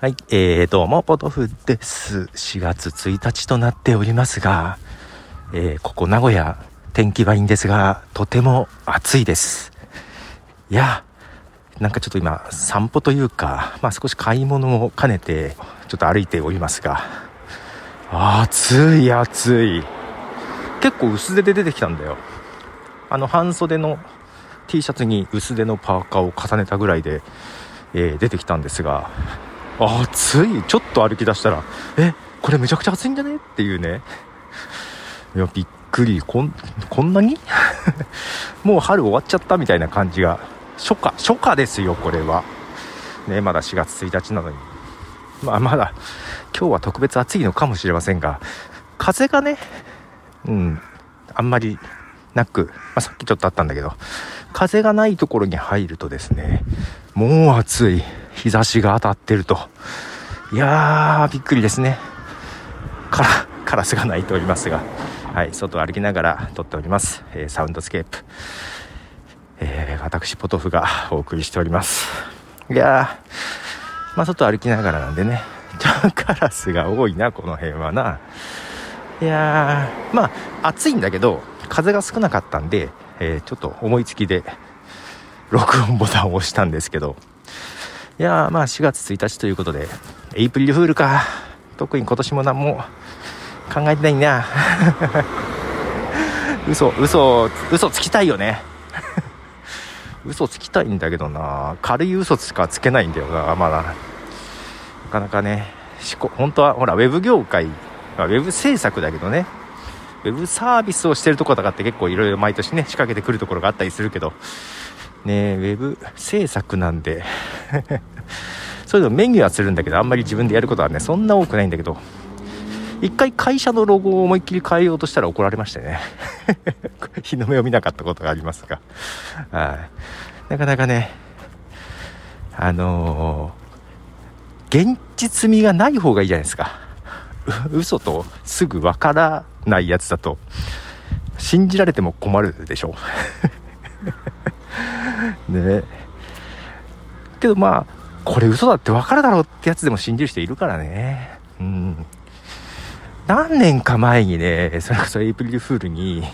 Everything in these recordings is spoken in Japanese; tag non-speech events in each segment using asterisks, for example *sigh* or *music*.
はい、えー、どうも、ポトフです。4月1日となっておりますが、えー、ここ名古屋、天気はいいんですが、とても暑いです。いや、なんかちょっと今、散歩というか、まあ少し買い物を兼ねて、ちょっと歩いておりますが、暑い暑い。結構薄手で出てきたんだよ。あの、半袖の T シャツに薄手のパーカーを重ねたぐらいで、えー、出てきたんですが、暑いちょっと歩き出したらえこれめちゃくちゃ暑いんじゃね？っていうね。いやびっくり。こんこんなに？*laughs* もう春終わっちゃったみたいな感じが。初夏初夏ですよこれは。ねまだ4月1日なのに。まあまだ今日は特別暑いのかもしれませんが風がねうんあんまりなく、まあ、さっきちょっとあったんだけど風がないところに入るとですねもう暑い。日差しが当たってると。いやー、びっくりですね。から、カラスが鳴いておりますが、はい、外を歩きながら撮っております。えー、サウンドスケープ。えー、私、ポトフがお送りしております。いやー、まあ、外歩きながらなんでね、*laughs* カラスが多いな、この辺はな。いやー、まあ、暑いんだけど、風が少なかったんで、えー、ちょっと思いつきで、録音ボタンを押したんですけど、いやまあ4月1日ということで、エイプリルフールか。特に今年も何も考えてないな。*laughs* 嘘、嘘、嘘つきたいよね。*laughs* 嘘つきたいんだけどな。軽い嘘しかつけないんだよな、まだ。なかなかね、本当は、ほら、ウェブ業界、あ、ウェブ制作だけどね、ウェブサービスをしてるところとかって結構いろいろ毎年ね、仕掛けてくるところがあったりするけど、ねウェブ制作なんで。*laughs* そういうのメニューはするんだけどあんまり自分でやることはねそんな多くないんだけど。一回会社のロゴを思いっきり変えようとしたら怒られましてね。*laughs* 日の目を見なかったことがありますが。はい。なかなかねあのー、現実味がない方がいいじゃないですか。嘘とすぐわからないやつだと信じられても困るでしょ。うね。けどまあこれ嘘だって分かるだろうってやつでも信じる人いるからね。うん。何年か前にねそれこそエイプリルフールに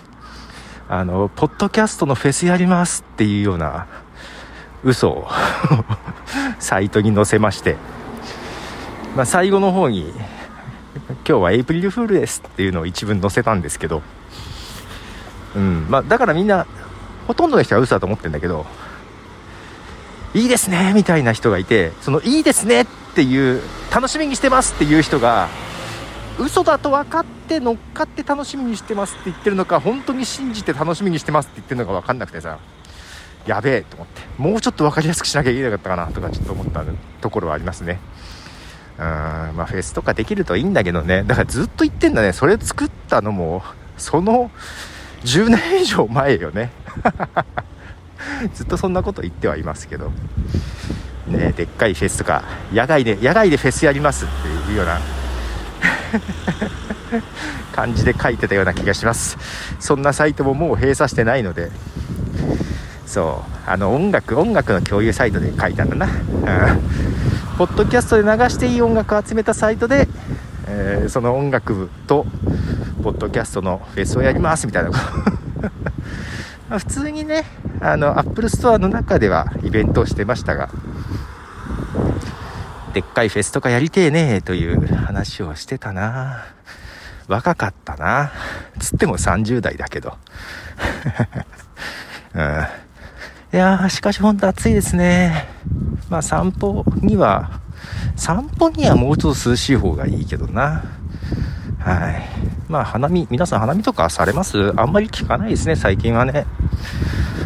あのポッドキャストのフェスやりますっていうような嘘を *laughs* サイトに載せまして、まあ、最後の方に今日はエイプリルフールですっていうのを一文載せたんですけど、うん。まあ、だからみんなほとんどの人は嘘だと思ってるんだけどいいですねみたいな人がいてそのいいですねっていう楽しみにしてますっていう人が嘘だと分かって乗っかって楽しみにしてますって言ってるのか本当に信じて楽しみにしてますって言ってるのか分かんなくてさやべえと思ってもうちょっと分かりやすくしなきゃいけなかったかなとかちょっと思ったところはありますね。うんまあフェスとかできるといいんだけどね。だからずっと言ってんだね。それ作ったのもその10年以上前よね。*laughs* *laughs* ずっとそんなこと言ってはいますけど。ねでっかいフェスとか野外で野外でフェスやりますっていうような *laughs* 感じで書いてたような気がします。そんなサイトももう閉鎖してないので。そうあの音楽音楽の共有サイトで書いたんだな、うん、ポッドキャストで流していい音楽を集めたサイトで、えー、その音楽部とポッドキャストのフェスをやりますみたいな *laughs* ま普通にねあのアップルストアの中ではイベントをしてましたがでっかいフェスとかやりてえねえという話をしてたな。若かったな。つっても30代だけど、*laughs* うん、いやーしかしほんと暑いですね。まあ散歩には散歩にはもうちょっと涼しい方がいいけどな。はい。まあ、花見、皆さん花見とかされます？あんまり聞かないですね、最近はね。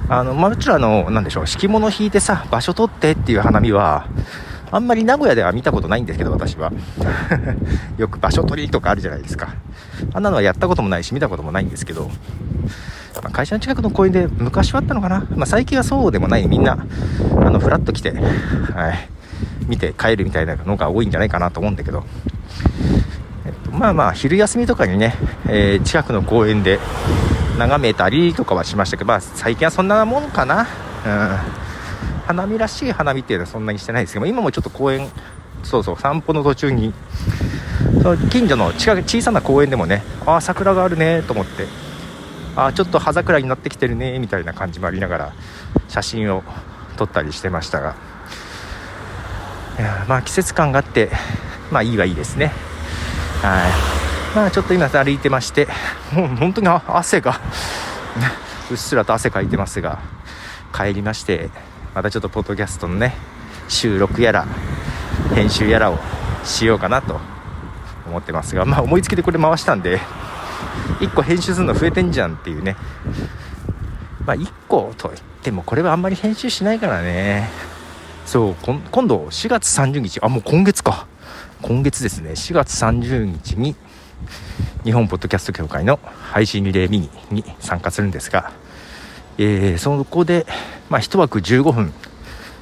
あの、まあ、もちろんあの、なんでしょう、敷物引いてさ、場所取ってっていう花見は、あんまり名古屋では見たことないんですけど、私は。*laughs* よく場所取りとかあるじゃないですか。あんなのはやったこともないし、見たこともないんですけど、まあ、会社の近くの公園で昔はあったのかな？まあ、最近はそうでもない、みんな、あの、ふらっと来て、はい、見て帰るみたいなのが多いんじゃないかなと思うんだけど、まあまあ昼休みとかにね、えー、近くの公園で眺めたりとかはしましたけど、まあ、最近はそんなもんかな、うん、花見らしい花見っていうのはそんなにしてないですけど今もちょっと公園そうそう散歩の途中にその近所の近小さな公園でもねああ桜があるねと思ってああちょっと葉桜になってきてるねみたいな感じもありながら写真を撮ったりしてましたが。いやまあ季節感があってまあいいはいいですね。はい。まあちょっと今歩いてましてもう本当に汗がうっすらと汗かいてますが帰りましてまたちょっとポッドキャストのね収録やら編集やらをしようかなと思ってますがまあ思いつきでこれ回したんで1個編集するの増えてんじゃんっていうね。まあ1個といってもこれはあんまり編集しないからね。そう今度4月30日。あもう今月か。今月ですね4月30日に日本ポッドキャスト協会の配信リレーミニに参加するんですが、えー、そこで、まあ、1枠15分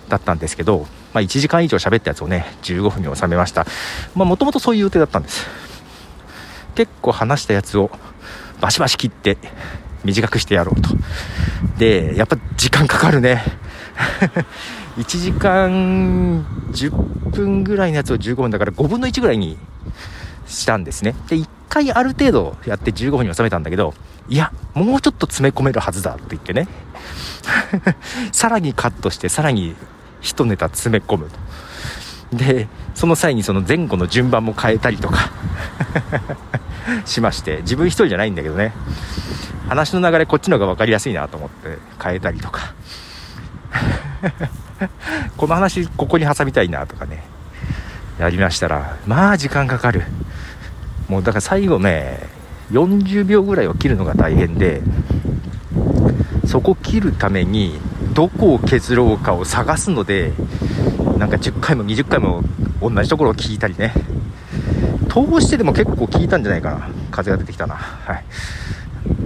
だったんですけど、まあ、1時間以上喋ったやつをね15分に収めました。もともとそういう予定だったんです。結構話したやつをバシバシ切って短くしてやろうと。でやっぱ時間かかるね。*laughs* 1時間10分ぐらいのやつを15分だから5分の1ぐらいにしたんですね。で1回ある程度やって15分に収めたんだけどいやもうちょっと詰め込めるはずだって言ってね。*laughs* さらにカットしてさらに1ネタ詰め込むと。でその際にその前後の順番も変えたりとか。*laughs* しまして自分一人じゃないんだけどね。話の流れこっちの方が分かりやすいなと思って変えたりとか。*laughs* この話ここに挟みたいなとかねやりましたらまあ時間かかる。もうだから最後ね40秒ぐらいを切るのが大変でそこ切るためにどこを削ろうかを探すのでなんか10回も20回も同じところを聞いたりね。通してでも結構聞いたんじゃないかな。風が出てきたな。はい。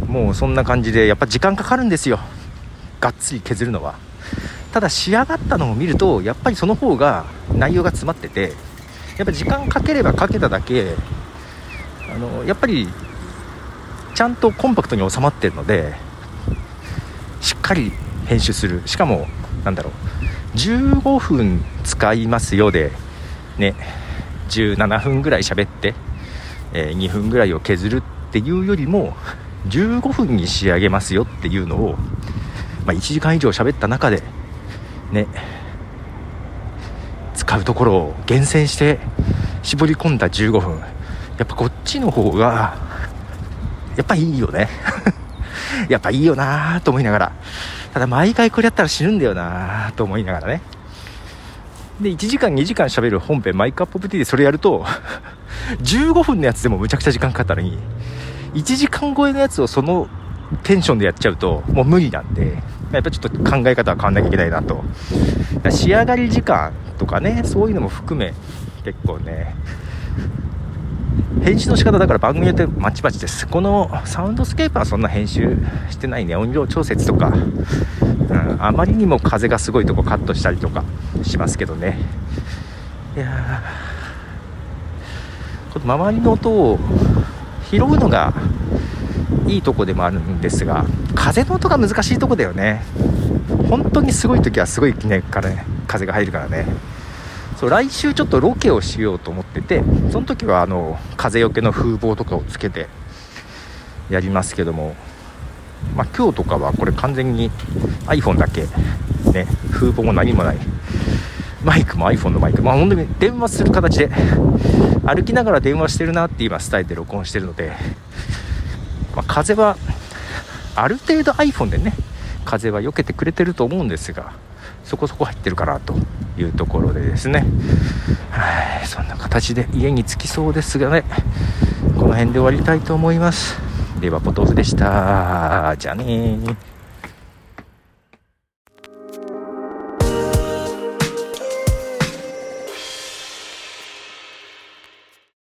もうそんな感じでやっぱ時間かかるんですよ。がっつり削るのは。ただ仕上がったのを見るとやっぱりその方が内容が詰まっててやっぱ時間かければかけただけあのやっぱりちゃんとコンパクトに収まってるのでしっかり編集する。しかもなんだろう15分使いますよでね17分ぐらい喋って、えー、2分ぐらいを削るっていうよりも15分に仕上げますよっていうのを、まあ、1時間以上喋った中でね。使うところを厳選して絞り込んだ15分。やっぱこっちの方がやっぱいいよね。*laughs* やっぱいいよなと思いながら。ただ毎回これやったら死ぬんだよなと思いながらね。で1時間2時間喋る本編マイクアップオブティでそれやると *laughs* 15分のやつでもむちゃくちゃ時間かかったのに1時間超えのやつをそのテンションでやっちゃうともう無理なんで。やっぱちょっと考え方は変わんなきゃいけないなと。仕上がり時間とかねそういうのも含め結構ね編集の仕方だから番組によってまちまちです。このサウンドスケープはそんな編集してないね。音量調節とか、うん、あまりにも風がすごいとこカットしたりとかしますけどね。いやー周りの音を拾うのがいいとこでもあるんですが風の音が難しいとこだよね。本当にすごい時はすごい、ね、からね風が入るからね。そう来週ちょっとロケをしようと思っててその時はあの風よけの風防とかをつけてやりますけども、まあ、今日とかはこれ完全に iPhone だけね風防も何もない。マイクも iPhone のマイク、まあ、本当に電話する形で歩きながら電話してるなって今スタイルで録音してるのでまあ、風はある程度 iPhone でね風は避けてくれてると思うんですがそこそこ入ってるかなというところでですね。はいそんな形で家に着きそうですがねこの辺で終わりたいと思います。ではポトフでした。じゃあね